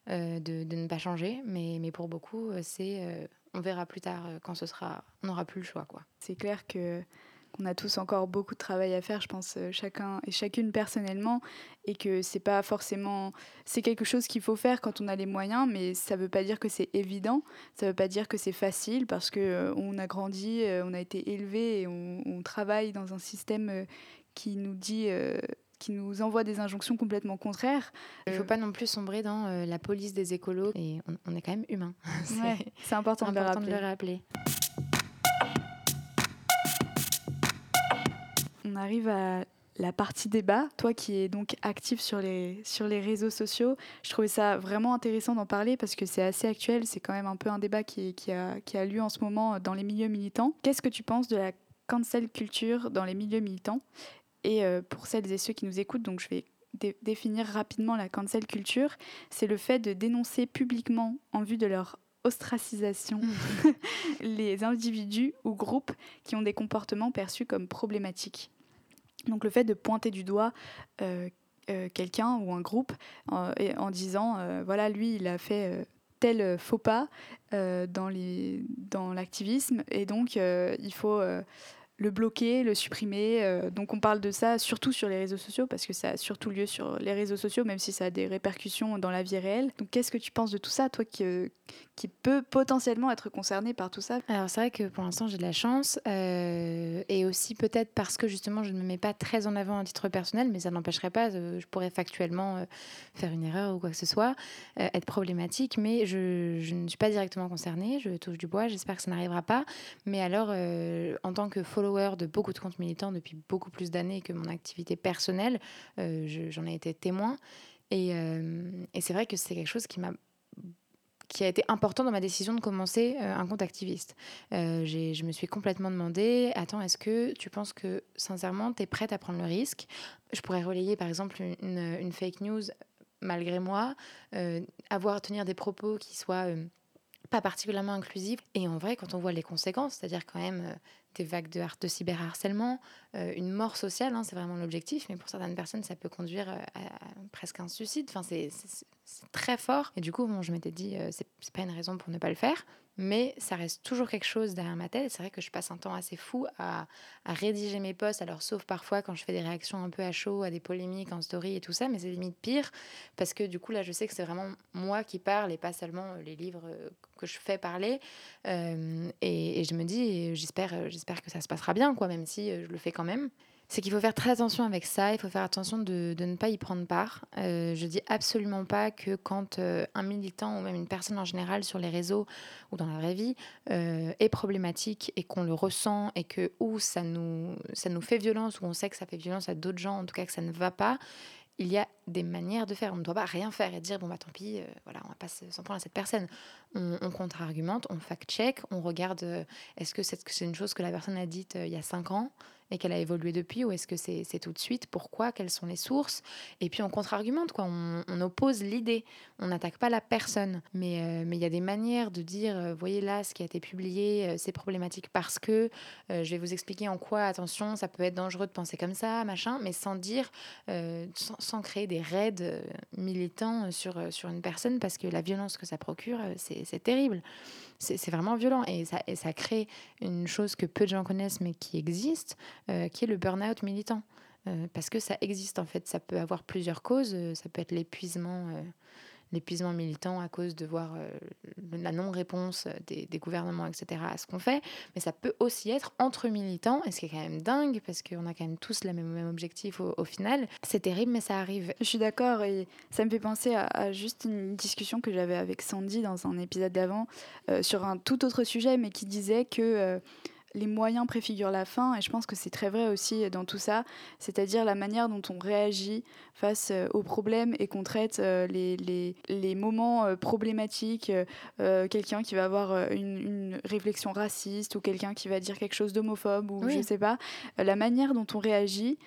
de, de, ne pas changer. Mais, mais pour beaucoup, c'est on verra plus tard quand ce sera, on n'aura plus le choix. quoi. C'est clair que qu'on a tous encore beaucoup de travail à faire, je pense, euh, chacun et chacune personnellement, et que c'est pas forcément. C'est quelque chose qu'il faut faire quand on a les moyens, mais ça veut pas dire que c'est évident, ça veut pas dire que c'est facile, parce que euh, on a grandi, euh, on a été élevé et on, travaille dans un système qui nous dit. qui nous envoie des injonctions complètement contraires. Il ne faut pas non plus sombrer dans la police des écolos et on, est quand même humain. c'est important, important, de le rappeler. On arrive à la partie débat, toi qui es donc actif sur les, sur les réseaux sociaux, je trouvais ça vraiment intéressant d'en parler parce que c'est assez actuel, c'est quand même un peu un débat qui, qui, a, qui a lieu en ce moment dans les milieux militants. Qu'est-ce que tu penses de la cancel culture dans les milieux militants? Et euh, pour celles et ceux qui nous écoutent, donc je vais définir rapidement la cancel culture, c'est le fait de dénoncer publiquement en vue de leur ostracisation les individus ou groupes qui ont des comportements perçus comme problématiques. Donc le fait de pointer du doigt euh, euh, quelqu'un ou un groupe en, disant, euh, voilà, lui, il a fait tel faux pas dans l'activisme dans et donc il faut le bloquer, le supprimer. Euh, donc on parle de ça surtout sur les réseaux sociaux parce que ça a surtout lieu sur les réseaux sociaux, même si ça a des répercussions dans la vie réelle. Donc qu'est-ce que tu penses de tout ça, toi qui, euh, qui peut potentiellement être concerné par tout ça? Alors c'est vrai que pour l'instant j'ai de la chance euh, et aussi peut-être parce que justement je ne me mets pas très en avant à titre personnel, mais ça n'empêcherait pas, je pourrais factuellement faire une erreur ou quoi que ce soit, être problématique, mais je, je, ne suis pas directement concernée, je touche du bois, j'espère que ça n'arrivera pas. Mais alors en tant que de beaucoup de comptes militants depuis beaucoup plus d'années que mon activité personnelle. Euh, j'en ai été témoin. Euh, et, c'est vrai que c'est quelque chose qui m'a qui a été important dans ma décision de commencer euh, un compte activiste. je me suis complètement demandé, attends, est-ce que tu penses que sincèrement, tu es prête à prendre le risque? Je pourrais relayer par exemple une, fake news malgré moi, avoir, tenir des propos qui soient pas particulièrement inclusifs. Et en vrai, quand on voit les conséquences, c'est-à-dire quand même des vagues de, de cyberharcèlement, euh, une mort sociale, hein, c'est vraiment l'objectif, mais pour certaines personnes, ça peut conduire euh, à, presque un suicide. Enfin, c'est très fort. Et du coup, bon, je m'étais dit, euh, c'est pas une raison pour ne pas le faire, mais ça reste toujours quelque chose derrière ma tête. C'est vrai que je passe un temps assez fou à, à, rédiger mes posts, alors sauf parfois quand je fais des réactions un peu à chaud, à des polémiques en story et tout ça, mais c'est limite pire, parce que du coup, là, je sais que c'est vraiment moi qui parle et pas seulement les livres que je fais parler. Et, et, je me dis, j'espère j'espère que ça se passera bien, quoi, même si euh, je le fais quand même. C'est qu'il faut faire très attention avec ça, il faut faire attention de, de ne pas y prendre part. Euh, je dis absolument pas que quand euh, un militant ou même une personne en général sur les réseaux ou dans la vraie vie est problématique et qu'on le ressent et que ou ça nous, ça nous fait violence ou on sait que ça fait violence à d'autres gens, en tout cas que ça ne va pas, il y a des manières de faire. On ne doit pas rien faire et dire bon bah tant pis, euh, voilà, on va pas s'en prendre à cette personne. On, contre-argumente, on fact-check, on regarde euh, est-ce que c'est une chose que la personne a dite euh, il y a cinq ans et qu'elle a évolué depuis ou est-ce que c'est tout de suite Pourquoi Quelles sont les sources? Et puis on contre-argumente, quoi. On, oppose l'idée. On n'attaque pas la personne. Mais euh, mais il y a des manières de dire euh, voyez là, ce qui a été publié, euh, c'est problématique parce que je vais vous expliquer en quoi, attention, ça peut être dangereux de penser comme ça, machin, mais sans dire, sans, sans, créer des raids militants sur, sur une personne parce que la violence que ça procure, c'est terrible c'est vraiment violent et ça, et ça crée une chose que peu de gens connaissent mais qui existe, euh, qui est le burn-out militant. Euh, parce que ça existe en fait, ça peut avoir plusieurs causes, euh, ça peut être l'épuisement l'épuisement militant à cause de voir la non-réponse des, gouvernements, etc., à ce qu'on fait. Mais ça peut aussi être entre militants, et ce qui est quand même dingue, parce qu'on a quand même tous le même, objectif au, final. C'est terrible, mais ça arrive. Je suis d'accord, et ça me fait penser à, juste une discussion que j'avais avec Sandy dans un épisode d'avant, sur un tout autre sujet, mais qui disait que... les moyens préfigurent la fin, et je pense que c'est très vrai aussi dans tout ça, c'est-à-dire la manière dont on réagit face euh, aux problèmes et qu'on traite euh, les, les, les, moments euh, problématiques, quelqu'un qui va avoir une, une, réflexion raciste ou quelqu'un qui va dire quelque chose d'homophobe ou je sais pas, la manière dont on réagit,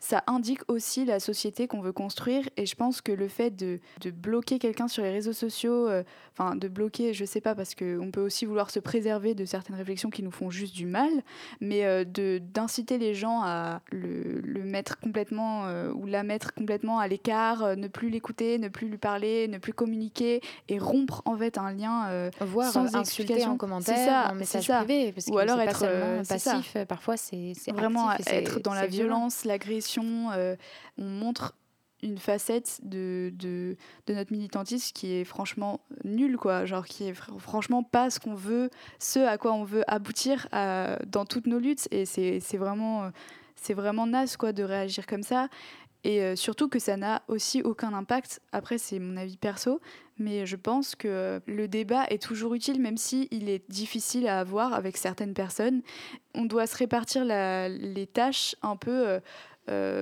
ça indique aussi la société qu'on veut construire. Et je pense que le fait de, de bloquer quelqu'un sur les réseaux sociaux, euh, enfin de bloquer, je sais pas, parce qu'on peut aussi vouloir se préserver de certaines réflexions qui nous font juste du mal, mais euh, de d'inciter les gens à le, le mettre complètement euh, ou la mettre complètement à l'écart, ne plus l'écouter, ne plus lui parler, ne plus communiquer et rompre en fait un lien Voir, sans explication en commentaire, ça, en message ça. privé, parce ou alors être passif. Parfois, c'est vraiment être dans la violence, l'agression euh, on montre une facette de, de, notre militantisme qui est franchement nulle, quoi. Genre, qui est franchement pas ce qu'on veut, ce à quoi on veut aboutir dans toutes nos luttes. Et c'est vraiment, c'est vraiment naze, quoi, de réagir comme ça. Et euh, surtout que ça n'a aussi aucun impact. Après, c'est mon avis perso, mais je pense que le débat est toujours utile, même si il est difficile à avoir avec certaines personnes. On doit se répartir les tâches un peu. Euh, euh,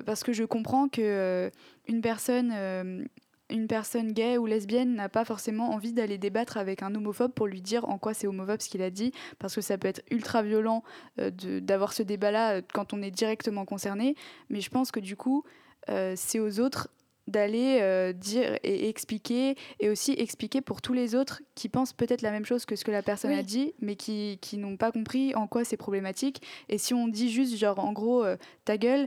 parce que je comprends que euh, une personne euh, une personne gay ou lesbienne n'a pas forcément envie d'aller débattre avec un homophobe pour lui dire en quoi c'est homophobe ce qu'il a dit, parce que ça peut être ultra violent d'avoir ce débat-là quand on est directement concerné. Mais je pense que du coup, c'est aux autres d'aller dire et expliquer, et aussi expliquer pour tous les autres qui pensent peut-être la même chose que ce que la personne a dit, mais qui, qui n'ont pas compris en quoi c'est problématique. Et si on dit juste, genre, en gros, ta gueule,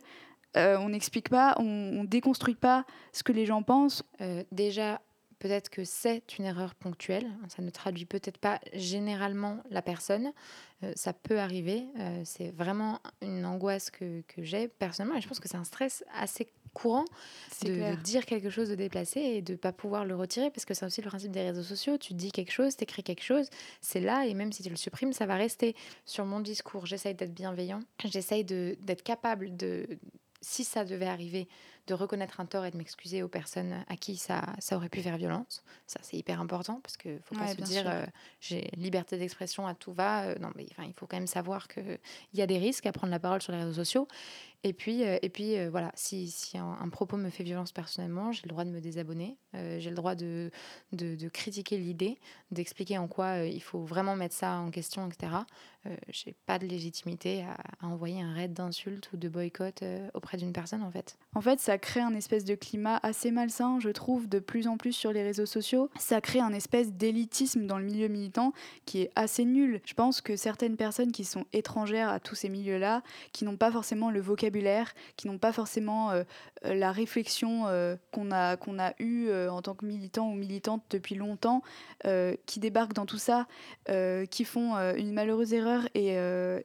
euh, on n'explique pas, on, ne déconstruit pas ce que les gens pensent. Euh, déjà, peut-être que c'est une erreur ponctuelle. Ça ne traduit peut-être pas généralement la personne. Euh, ça peut arriver. c'est vraiment une angoisse que, j'ai personnellement. Et je pense que c'est un stress assez courant de, dire quelque chose de déplacé et de ne pas pouvoir le retirer parce que c'est aussi le principe des réseaux sociaux. Tu dis quelque chose, tu écris quelque chose, c'est là et même si tu le supprimes, ça va rester. Sur mon discours, j'essaye d'être bienveillant. J'essaye d'être capable de si ça devait arriver, de reconnaître un tort et de m'excuser aux personnes à qui ça, ça aurait pu faire violence. Ça, c'est hyper important parce qu'il ne faut pas se dire euh, j'ai liberté d'expression à tout va. Euh, non, mais enfin, il faut quand même savoir qu'il y a des risques à prendre la parole sur les réseaux sociaux. Et puis, euh, et puis voilà, si, un, propos me fait violence personnellement, j'ai le droit de me désabonner. j'ai le droit de critiquer l'idée, d'expliquer en quoi il faut vraiment mettre ça en question, etc. j'ai pas de légitimité à, à envoyer un raid d'insultes ou de boycott auprès d'une personne, en fait. En fait, ça crée un espèce de climat assez malsain, je trouve, de plus en plus sur les réseaux sociaux. Ça crée un espèce d'élitisme dans le milieu militant qui est assez nul. Je pense que certaines personnes qui sont étrangères à tous ces milieux-là, qui n'ont pas forcément le vocabulaire, qui n'ont pas forcément euh, euh, la réflexion euh, qu'on a, qu'on a eue en tant que militant ou militante depuis longtemps, qui débarquent dans tout ça, qui font une malheureuse erreur, et,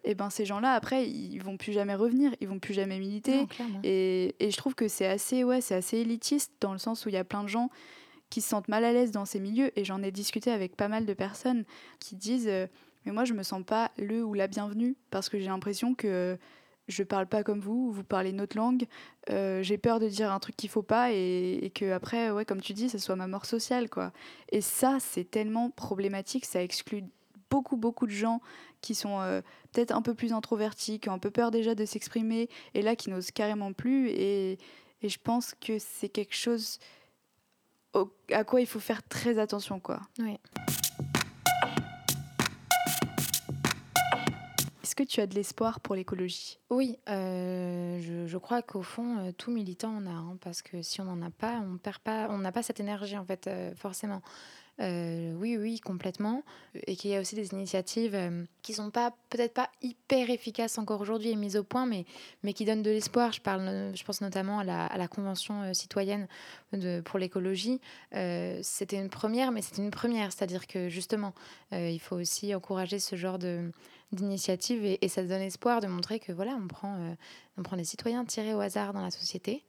et ben ces gens-là, après, ils vont plus jamais revenir, ils vont plus jamais militer. et, et je trouve que c'est assez, ouais, assez élitiste dans le sens où il y a plein de gens qui se sentent mal à l'aise dans ces milieux et j'en ai discuté avec pas mal de personnes qui disent euh, mais moi je me sens pas le ou la bienvenue parce que j'ai l'impression que je parle pas comme vous, vous parlez notre langue, euh, j'ai peur de dire un truc qu'il faut pas et, et, que après ouais comme tu dis ce soit ma mort sociale quoi. Et ça c'est tellement problématique, ça exclut beaucoup beaucoup de gens qui sont euh, peut-être un peu plus introvertis, qui ont un peu peur déjà de s'exprimer et là qui n'osent carrément plus et je pense que c'est quelque chose à quoi il faut faire très attention. Quoi. Oui. Est-ce que tu as de l'espoir pour l'écologie? Oui, euh, je, crois qu'au fond, euh, tout militant en a, hein, parce que si on n'en a pas, on perd pas, on n'a pas cette énergie en fait, euh, forcément. Oui, oui, complètement. Et qu'il y a aussi des initiatives euh, qui sont pas peut-être pas hyper efficaces encore aujourd'hui et mises au point, mais, mais qui donnent de l'espoir. Je, parle, je pense notamment à la, Convention citoyenne pour l'écologie. c'était une première, mais c'était une première. C'est-à-dire que justement, il faut aussi encourager ce genre de d'initiative et, et, ça donne espoir de montrer que voilà on prend on prend des citoyens tirés au hasard dans la société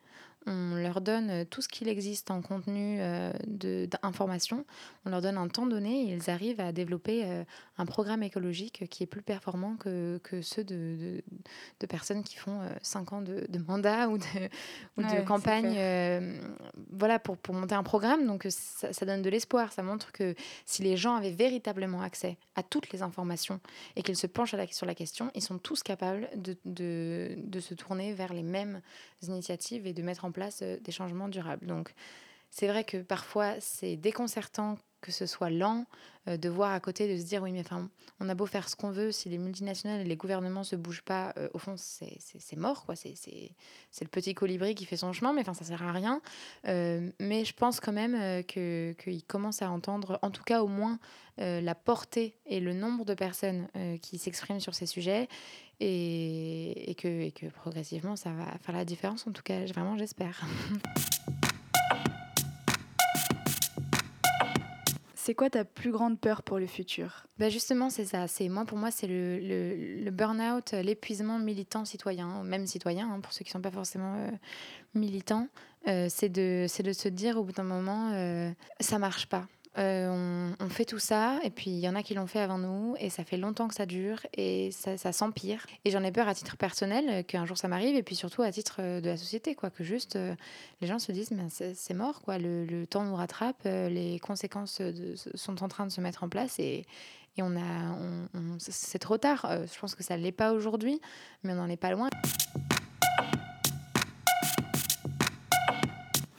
on leur donne tout ce qu'il existe en contenu d'information, on leur donne un temps donné et ils arrivent à développer un programme écologique qui est plus performant que, que ceux de, de, personnes qui font 5 ans de, mandat ou de, ou de campagne voilà, pour, pour monter un programme. Donc ça, ça donne de l'espoir, ça montre que si les gens avaient véritablement accès à toutes les informations et qu'ils se penchent sur la question, ils sont tous capables de, de, de, se tourner vers les mêmes initiatives et de mettre en place euh, des changements durables. Donc, c'est vrai que parfois, c'est déconcertant que ce soit lent, euh, de voir à côté, de se dire oui, mais enfin, on a beau faire ce qu'on veut, si les multinationales et les gouvernements se bougent pas, euh, au fond, c'est mort, quoi. C'est le petit colibri qui fait son chemin, mais enfin, ça sert à rien. mais je pense quand même qu'il commence à entendre, en tout cas au moins, la portée et le nombre de personnes qui s'expriment sur ces sujets et, et, que, et que progressivement, ça va faire la différence. En tout cas, vraiment, j'espère. C'est quoi ta plus grande peur pour le futur? Bah Justement, c'est ça. C'est moi, pour moi, c'est le, le, le burn-out, l'épuisement militant citoyen, même citoyen, hein, pour ceux qui ne sont pas forcément euh, militants. Euh, c'est de, de se dire au bout d'un moment, euh, ça marche pas. Euh, on, fait tout ça, et puis il y en a qui l'ont fait avant nous, et ça fait longtemps que ça dure, et ça, s'empire. Et j'en ai peur à titre personnel euh, qu'un jour ça m'arrive, et puis surtout à titre euh, de la société, quoi, que juste les gens se disent, mais c'est mort, quoi, le, temps nous rattrape, les conséquences sont en train de se mettre en place, et, on a, c'est trop tard. je pense que ça l'est pas aujourd'hui, mais on n'en est pas loin.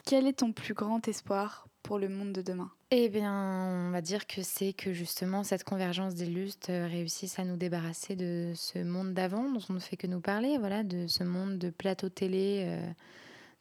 Quel est ton plus grand espoir? Le monde de demain Eh bien, on va dire que c'est que justement cette convergence des lustres réussisse à nous débarrasser de ce monde d'avant dont on ne fait que nous parler, voilà, de ce monde de plateau télé. Euh,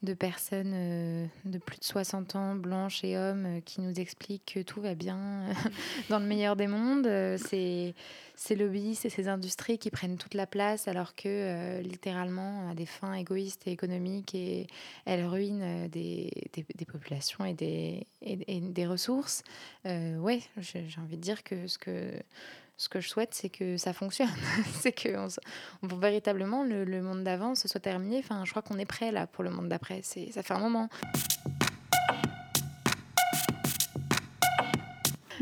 de personnes euh, de plus de 60 ans, blanches et hommes, euh, qui nous expliquent que tout va bien dans le meilleur des mondes. c'est ces lobbies et ces industries qui prennent toute la place alors que euh, littéralement à des fins égoïstes et économiques et elles ruinent euh, des, des, populations et des, et, des ressources. Euh, ouais, j'ai envie de dire que ce que ce que je souhaite, c'est que ça fonctionne. c'est que on, véritablement le, monde d'avant se soit terminé. Enfin, je crois qu'on est prêt là pour le monde d'après. Ça fait un moment.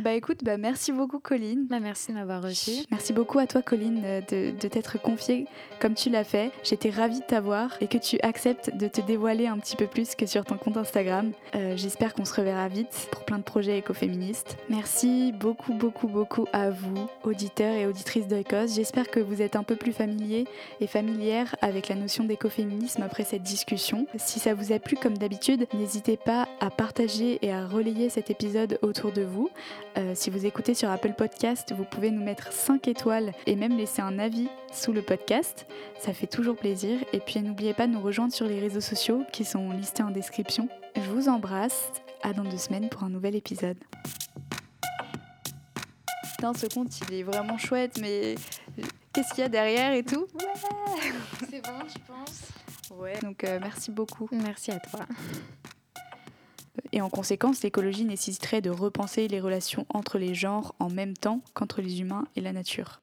Bah écoute, bah merci beaucoup Colline. Bah merci de m'avoir reçu. Merci beaucoup à toi Colline euh, de, de t'être confiée comme tu l'as fait. J'étais ravie de t'avoir et que tu acceptes de te dévoiler un petit peu plus que sur ton compte Instagram. Euh, j'espère qu'on se reverra vite pour plein de projets écoféministes. Merci beaucoup beaucoup beaucoup à vous, auditeurs et auditrices d'Oikos. J'espère que vous êtes un peu plus familiers et familières avec la notion d'écoféminisme après cette discussion. Si ça vous a plu comme d'habitude, n'hésitez pas à partager et à relayer cet épisode autour de vous euh, si vous écoutez sur Apple Podcast, vous pouvez nous mettre 5 étoiles et même laisser un avis sous le podcast. Ça fait toujours plaisir. Et puis n'oubliez pas de nous rejoindre sur les réseaux sociaux qui sont listés en description. Je vous embrasse. À dans deux semaines pour un nouvel épisode. Putain, ce compte, il est vraiment chouette, mais qu'est-ce qu'il y a derrière et tout? Ouais C'est bon, je pense. Ouais. Donc euh, merci beaucoup. Merci à toi. Et en conséquence, l'écologie nécessiterait de repenser les relations entre les genres en même temps qu'entre les humains et la nature.